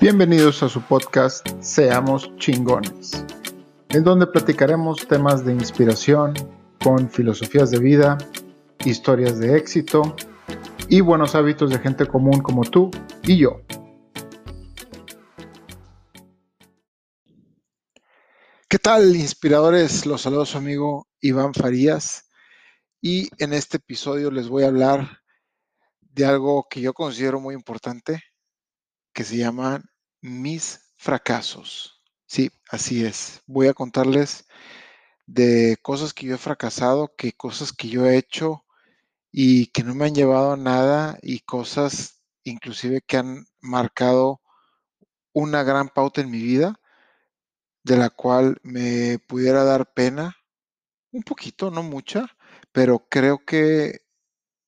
Bienvenidos a su podcast Seamos chingones, en donde platicaremos temas de inspiración con filosofías de vida, historias de éxito y buenos hábitos de gente común como tú y yo. ¿Qué tal, inspiradores? Los saludos su amigo Iván Farías y en este episodio les voy a hablar de algo que yo considero muy importante, que se llaman mis fracasos. Sí, así es. Voy a contarles de cosas que yo he fracasado, que cosas que yo he hecho y que no me han llevado a nada y cosas inclusive que han marcado una gran pauta en mi vida, de la cual me pudiera dar pena, un poquito, no mucha, pero creo que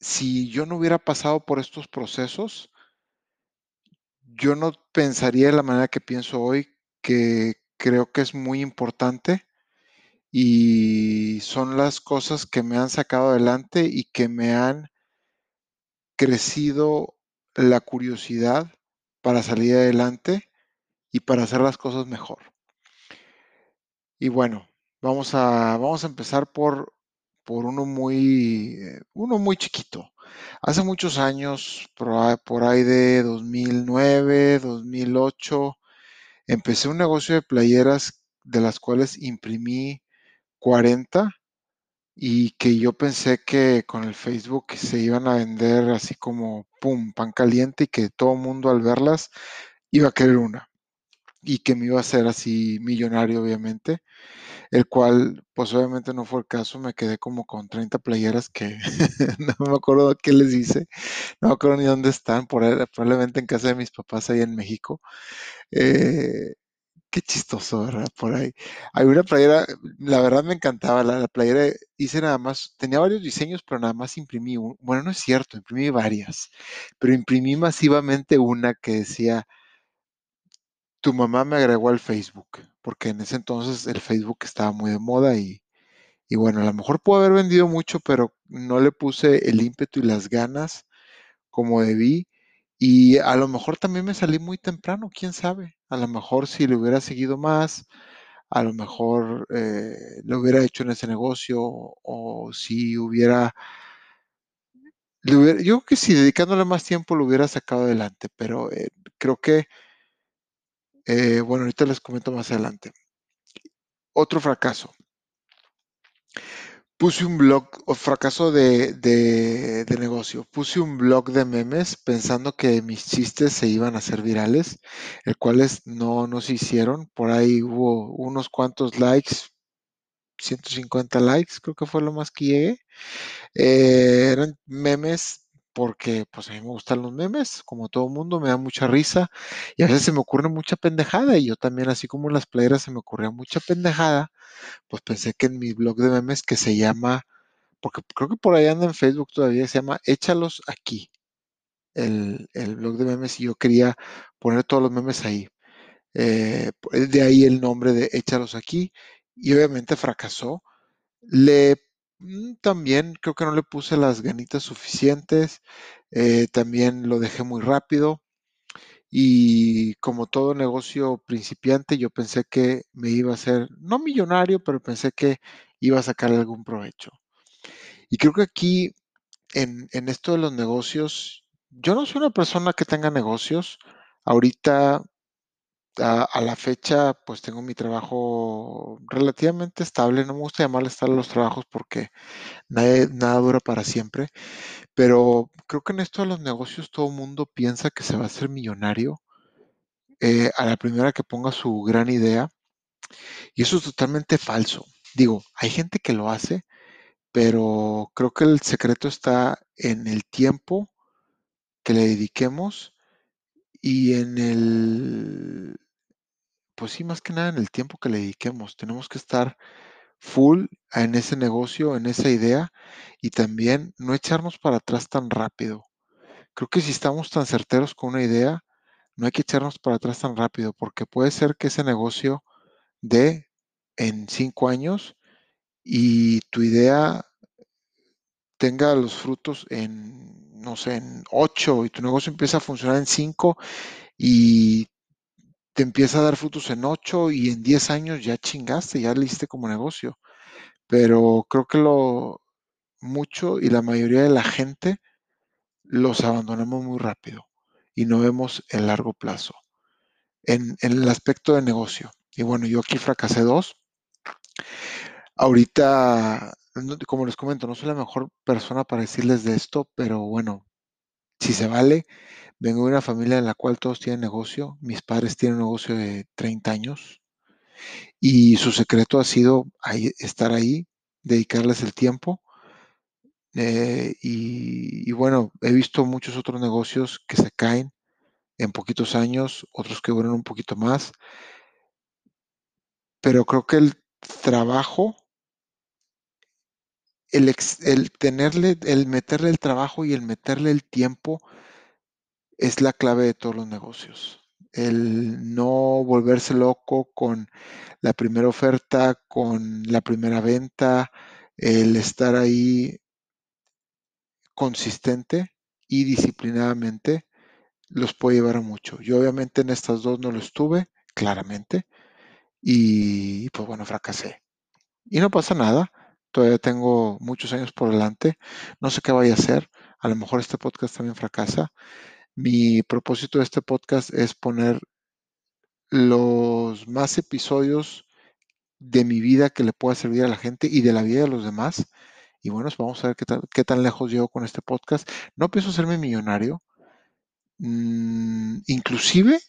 si yo no hubiera pasado por estos procesos, yo no pensaría de la manera que pienso hoy, que creo que es muy importante y son las cosas que me han sacado adelante y que me han crecido la curiosidad para salir adelante y para hacer las cosas mejor. Y bueno, vamos a, vamos a empezar por, por uno muy, eh, uno muy chiquito. Hace muchos años, por ahí de 2009, 2008, empecé un negocio de playeras de las cuales imprimí 40 y que yo pensé que con el Facebook se iban a vender así como, ¡pum!, pan caliente y que todo el mundo al verlas iba a querer una y que me iba a hacer así millonario, obviamente el cual pues obviamente no fue el caso, me quedé como con 30 playeras que no me acuerdo qué les hice, no me acuerdo ni dónde están, por probablemente en casa de mis papás ahí en México. Eh, qué chistoso, ¿verdad? Por ahí. Hay una playera, la verdad me encantaba, la, playera hice nada más, tenía varios diseños, pero nada más imprimí, bueno, no es cierto, imprimí varias, pero imprimí masivamente una que decía, tu mamá me agregó al Facebook, porque en ese entonces el Facebook estaba muy de moda y, bueno, a lo mejor puedo haber vendido mucho, pero no le puse el ímpetu y las ganas como debí. Y a lo mejor también me salí muy temprano, quién sabe. A lo mejor si le hubiera seguido más, a lo mejor eh, lo hubiera hecho en ese negocio o si hubiera, yo creo que si dedicándole más tiempo lo hubiera sacado adelante, pero eh, creo que eh, bueno, ahorita les comento más adelante. Otro fracaso. Puse un blog, o fracaso de, de, negocio. Puse un blog de memes pensando que mis chistes se iban a hacer virales, el cuales no, no se hicieron. Por ahí hubo unos cuantos likes, 150 likes, creo que fue lo más que llegué. Eh, eran memes porque pues a mí me gustan los memes, como todo mundo, me da mucha risa y a veces se me ocurre mucha pendejada y yo también, así como en las playeras se me ocurría mucha pendejada, pues pensé que en mi blog de memes que se llama, porque creo que por ahí anda en Facebook todavía, se llama Échalos aquí, el, blog de memes y yo quería poner todos los memes ahí. Eh, de ahí el nombre de Échalos aquí y obviamente fracasó. Le también creo que no le puse las ganitas suficientes, eh, también lo dejé muy rápido y como todo negocio principiante yo pensé que me iba a ser, no millonario, pero pensé que iba a sacar algún provecho. Y creo que aquí en, en esto de los negocios, yo no soy una persona que tenga negocios. Ahorita a, la fecha, pues tengo mi trabajo relativamente estable. No me gusta llamarle estable los trabajos porque nada, dura para siempre. Pero creo que en esto de los negocios todo el mundo piensa que se va a hacer millonario eh, a la primera que ponga su gran idea. Y eso es totalmente falso. Digo, hay gente que lo hace, pero creo que el secreto está en el tiempo que le dediquemos y en el pues sí, más que nada en el tiempo que le dediquemos. Tenemos que estar full en ese negocio, en esa idea y también no echarnos para atrás tan rápido. Creo que si estamos tan certeros con una idea, no hay que echarnos para atrás tan rápido porque puede ser que ese negocio dé en cinco años y tu idea tenga los frutos en, no sé, en ocho y tu negocio empieza a funcionar en cinco y te empieza a dar frutos en 8 y en 10 años ya chingaste, ya le hiciste como negocio. Pero creo que lo mucho y la mayoría de la gente los abandonamos muy rápido y no vemos el largo plazo en, en el aspecto de negocio. Y bueno, yo aquí fracasé dos. Ahorita, como les comento, no soy la mejor persona para decirles de esto, pero bueno, si se vale, vengo de una familia en la cual todos tienen negocio. Mis padres tienen un negocio de 30 años y su secreto ha sido ahí- estar ahí, dedicarles el tiempo. eh, y, bueno, he visto muchos otros negocios que se caen en poquitos años, otros que duran un poquito más, pero creo que el trabajo el, ex- el tenerle, el meterle el trabajo y el meterle el tiempo es la clave de todos los negocios. El no volverse loco con la primera oferta, con la primera venta, el estar ahí consistente y disciplinadamente los puede llevar a mucho. Yo obviamente en estas dos no lo estuve, claramente, y pues bueno, fracasé. Y no pasa nada, todavía tengo muchos años por delante, no sé qué vaya a hacer, a lo mejor este podcast también fracasa. Mi propósito de este podcast es poner los más episodios de mi vida que le pueda servir a la gente y de la vida de los demás. Y bueno, vamos a ver qué, tal- qué tan lejos llego con este podcast. No pienso hacerme millonario. Mm, inclusive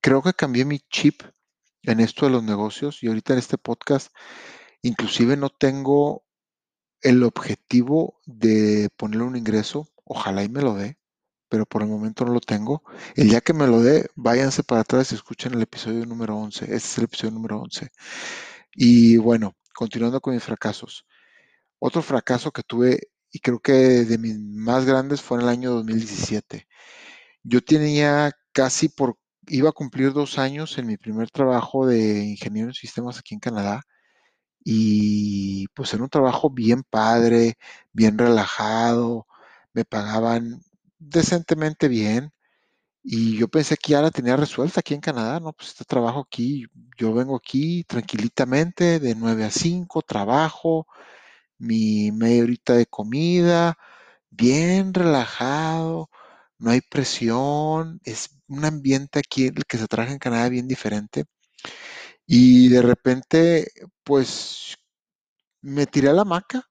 creo que cambié mi chip en esto de los negocios y ahorita en este podcast inclusive no tengo el objetivo de ponerle un ingreso, ojalá y me lo dé, pero por el momento no lo tengo. El día que me lo dé, váyanse para atrás y escuchen el episodio número 11. Este es el episodio número 11. Y bueno, continuando con mis fracasos. Otro fracaso que tuve y creo que de mis más grandes fue en el año 2017. Yo tenía casi por, iba a cumplir dos años en mi primer trabajo de ingeniero en sistemas aquí en Canadá y pues era un trabajo bien padre, bien relajado, me pagaban decentemente bien y yo pensé que ya la tenía resuelta aquí en Canadá, ¿no? Pues este trabajo aquí, yo vengo aquí tranquilitamente de 9 a 5, trabajo, mi media horita de comida, bien relajado, no hay presión, es un ambiente aquí el que se trabaja en Canadá bien diferente. Y de repente, pues me tiré a la hamaca,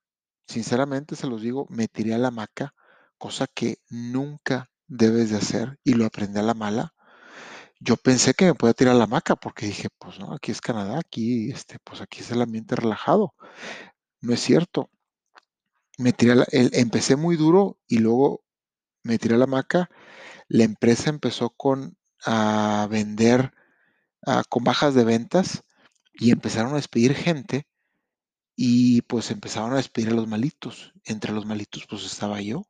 sinceramente se los digo, me tiré a la hamaca, cosa que nunca debes de hacer y lo aprendí a la mala. Yo pensé que me podía tirar a la hamaca porque dije, pues no, aquí es Canadá, aquí, este, pues aquí es el ambiente relajado. No es cierto. Me tiré a el- empecé muy duro y luego me tiré a la hamaca. La empresa empezó con a vender ah, con bajas de ventas y empezaron a despedir gente y pues empezaron a despedir a los malitos. Entre los malitos pues estaba yo.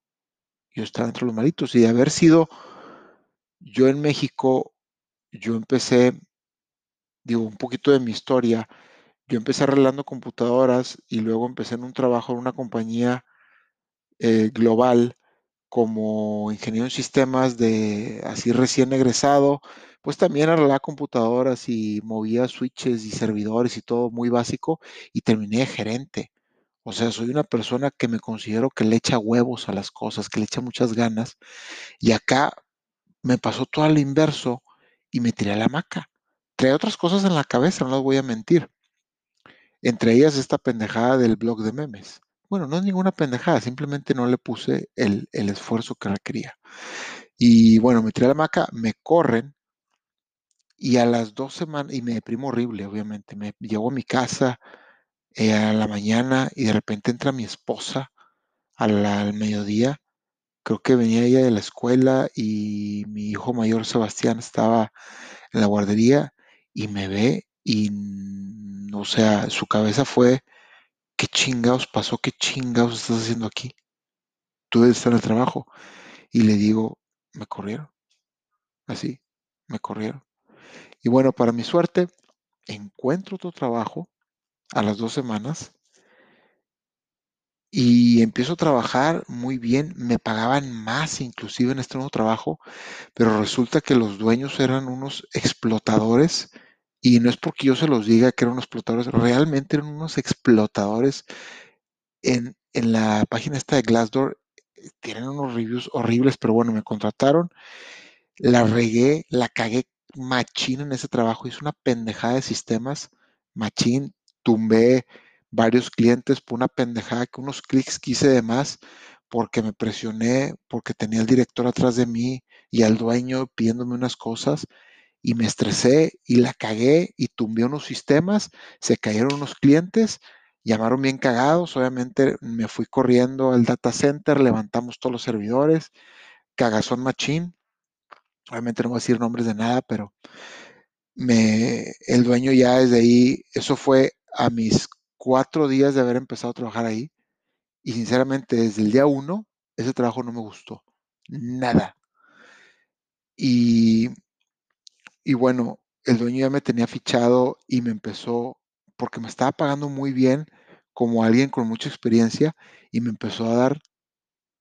Yo estaba entre los malitos y de haber sido yo en México, yo empecé, digo, un poquito de mi historia. Yo empecé arreglando computadoras y luego empecé en un trabajo en una compañía eh, global como ingeniero en sistemas de así recién egresado, pues también arreglaba computadoras y movía switches y servidores y todo muy básico y terminé gerente. O sea, soy una persona que me considero que le echa huevos a las cosas, que le echa muchas ganas. Y acá me pasó todo al inverso y me tiré a la hamaca. Traía otras cosas en la cabeza, no les voy a mentir. Entre ellas esta pendejada del blog de memes. Bueno, no es ninguna pendejada, simplemente no le puse el, el esfuerzo que requería. Y bueno, me tiré a la hamaca, me corren y a las dos semanas, y me deprimo horrible, obviamente. Me llevo a mi casa eh, a la mañana y de repente entra mi esposa la- al mediodía. Creo que venía ella de la escuela y mi hijo mayor Sebastián estaba en la guardería y me ve y, mm, o sea, su cabeza fue, ¿qué chingados pasó? ¿Qué chingados estás haciendo aquí? Tú debes estar en el trabajo. Y le digo, me corrieron, así, me corrieron. Y bueno, para mi suerte, encuentro otro trabajo a las dos semanas Y empiezo a trabajar muy bien, me pagaban más inclusive en este nuevo trabajo, pero resulta que los dueños eran unos explotadores y no es porque yo se los diga que eran unos explotadores, realmente eran unos explotadores en, en la página esta de Glassdoor. Tienen unos reviews horribles, pero bueno, me contrataron, la regué, la cagué machín en ese trabajo, hice una pendejada de sistemas, machín, tumbé varios clientes por una pendejada que unos clics que hice de más porque me presioné, porque tenía el director atrás de mí y al dueño pidiéndome unas cosas y me estresé y la cagué y tumbé unos sistemas, se cayeron unos clientes, llamaron bien cagados, obviamente me fui corriendo al data center, levantamos todos los servidores, cagazón machín, obviamente no voy a decir nombres de nada, pero me, el dueño ya desde ahí, eso fue a mis cuatro días de haber empezado a trabajar ahí y sinceramente desde el día uno, ese trabajo no me gustó, nada. Y Y bueno, el dueño ya me tenía fichado y me empezó, porque me estaba pagando muy bien como alguien con mucha experiencia y me empezó a dar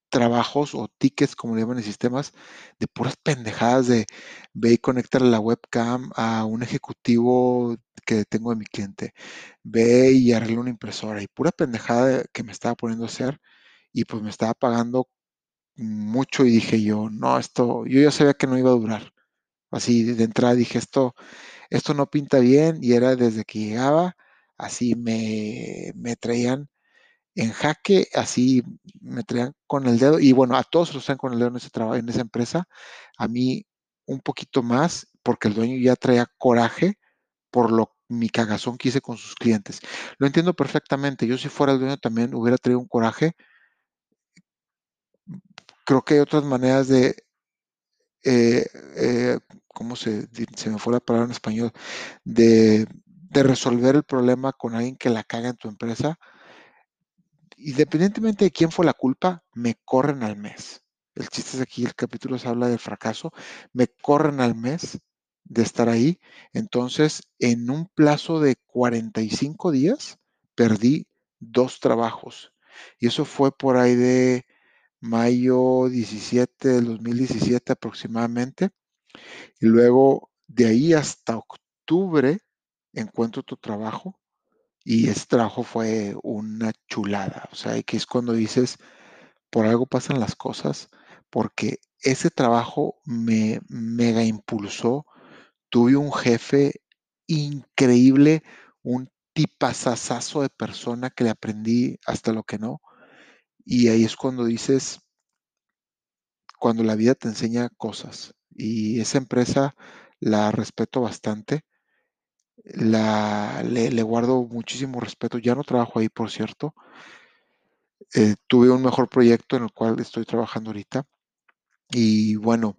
trabajos o tickets, como le llaman en sistemas, de puras pendejadas de ve y conectar la webcam a un ejecutivo que tengo de mi cliente, ve y arregla una impresora y pura pendejada que me estaba poniendo a hacer y pues me estaba pagando mucho y dije yo, no, esto, yo ya sabía que no iba a durar. Así de entrada dije, esto, esto no pinta bien y era desde que llegaba, así me, me traían en jaque, así me traían con el dedo y bueno, a todos los traen con el dedo en ese trabajo, en esa empresa, a mí un poquito más porque el dueño ya traía coraje por lo mi cagazón que hice con sus clientes. Lo entiendo perfectamente. Yo si fuera el dueño también hubiera traído un coraje. Creo que hay otras maneras de, eh, eh, ¿cómo se, se me fue la palabra en español? De, de resolver el problema con alguien que la caga en tu empresa, independientemente de quién fue la culpa, me corren al mes. El chiste es aquí, el capítulo se habla del fracaso, me corren al mes de estar ahí. Entonces, en un plazo de 45 días, perdí dos trabajos. Y eso fue por ahí de mayo 17 del 2017 aproximadamente. Y luego de ahí hasta octubre encuentro tu trabajo y ese trabajo fue una chulada. O sea, que es cuando dices, por algo pasan las cosas, porque ese trabajo me mega impulsó. Tuve un jefe increíble, un tipazazazo de persona que le aprendí hasta lo que no. Y ahí es cuando dices, cuando la vida te enseña cosas. Y esa empresa la respeto bastante. Le, guardo muchísimo respeto. Ya no trabajo ahí, por cierto. Eh, tuve un mejor proyecto en el cual estoy trabajando ahorita. Y bueno,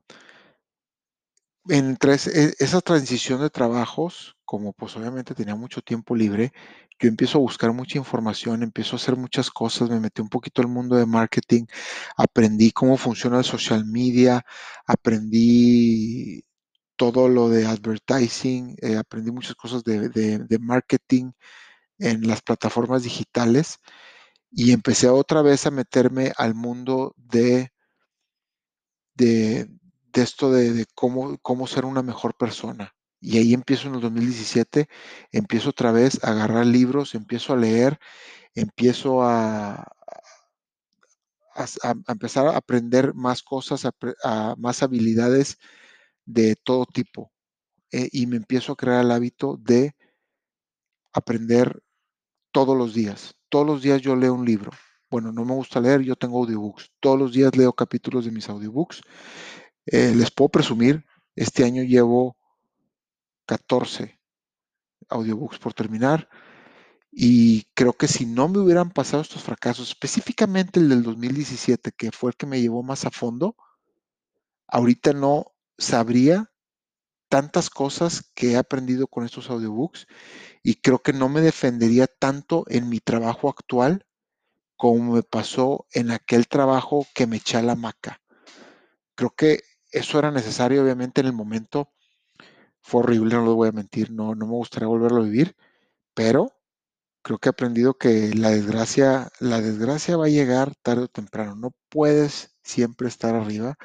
entre ese- esa transición de trabajos, como pues obviamente tenía mucho tiempo libre, yo empiezo a buscar mucha información, empiezo a hacer muchas cosas, me metí un poquito al mundo de marketing, aprendí cómo funciona el social media, aprendí todo lo de advertising, eh, aprendí muchas cosas de, marketing en las plataformas digitales y empecé otra vez a meterme al mundo de de, esto de, cómo, cómo ser una mejor persona. Y ahí empiezo en el 2017, empiezo otra vez a agarrar libros, empiezo a leer, empiezo a, a, empezar a aprender más cosas, más habilidades de todo tipo. Eh, y me empiezo a crear el hábito de aprender todos los días. Todos los días yo leo un libro. Bueno, no me gusta leer, yo tengo audiobooks. Todos los días leo capítulos de mis audiobooks. Eh, les puedo presumir, este año llevo 14 audiobooks por terminar. Y creo que si no me hubieran pasado estos fracasos, específicamente el del 2017, que fue el que me llevó más a fondo, ahorita no sabría tantas cosas que he aprendido con estos audiobooks y creo que no me defendería tanto en mi trabajo actual como me pasó en aquel trabajo que me eché a la maca. Creo que eso era necesario, obviamente, en el momento. Fue horrible, no lo voy a mentir, no, no me gustaría volverlo a vivir, pero creo que he aprendido que la desgracia, la desgracia va a llegar tarde o temprano. No puedes siempre estar arriba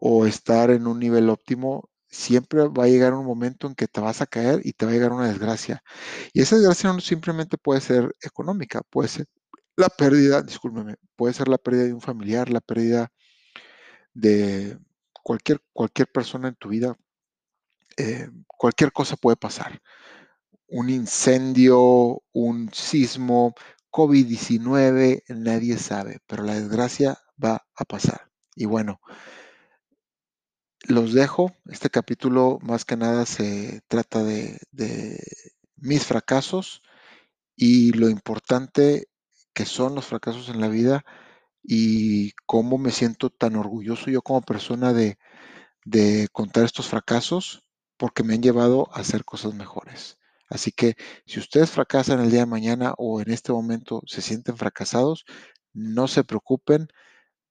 o estar en un nivel óptimo. Siempre va a llegar un momento en que te vas a caer y te va a llegar una desgracia. Y esa desgracia no simplemente puede ser económica, puede ser la pérdida, discúlpeme, puede ser la pérdida de un familiar, la pérdida de cualquier, cualquier persona en tu vida. Eh, cualquier cosa puede pasar un incendio, un sismo, COVID-19, nadie sabe, pero la desgracia va a pasar. Y bueno, los dejo. Este capítulo más que nada se trata de, mis fracasos y lo importante que son los fracasos en la vida y cómo me siento tan orgulloso yo como persona de, de contar estos fracasos porque me han llevado a hacer cosas mejores. Así que si ustedes fracasan el día de mañana o en este momento se sienten fracasados, no se preocupen,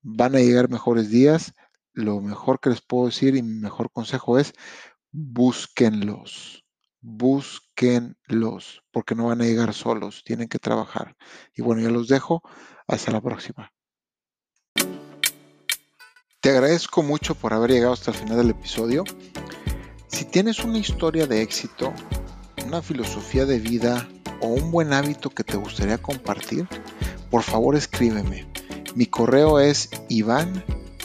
van a llegar mejores días. Lo mejor que les puedo decir y mi mejor consejo es búsquenlos, búsquenlos, porque no van a llegar solos, tienen que trabajar. Y bueno, ya los dejo, hasta la próxima. Te agradezco mucho por haber llegado hasta el final del episodio. Si tienes una historia de éxito, una filosofía de vida o un buen hábito que te gustaría compartir, por favor escríbeme. Mi correo es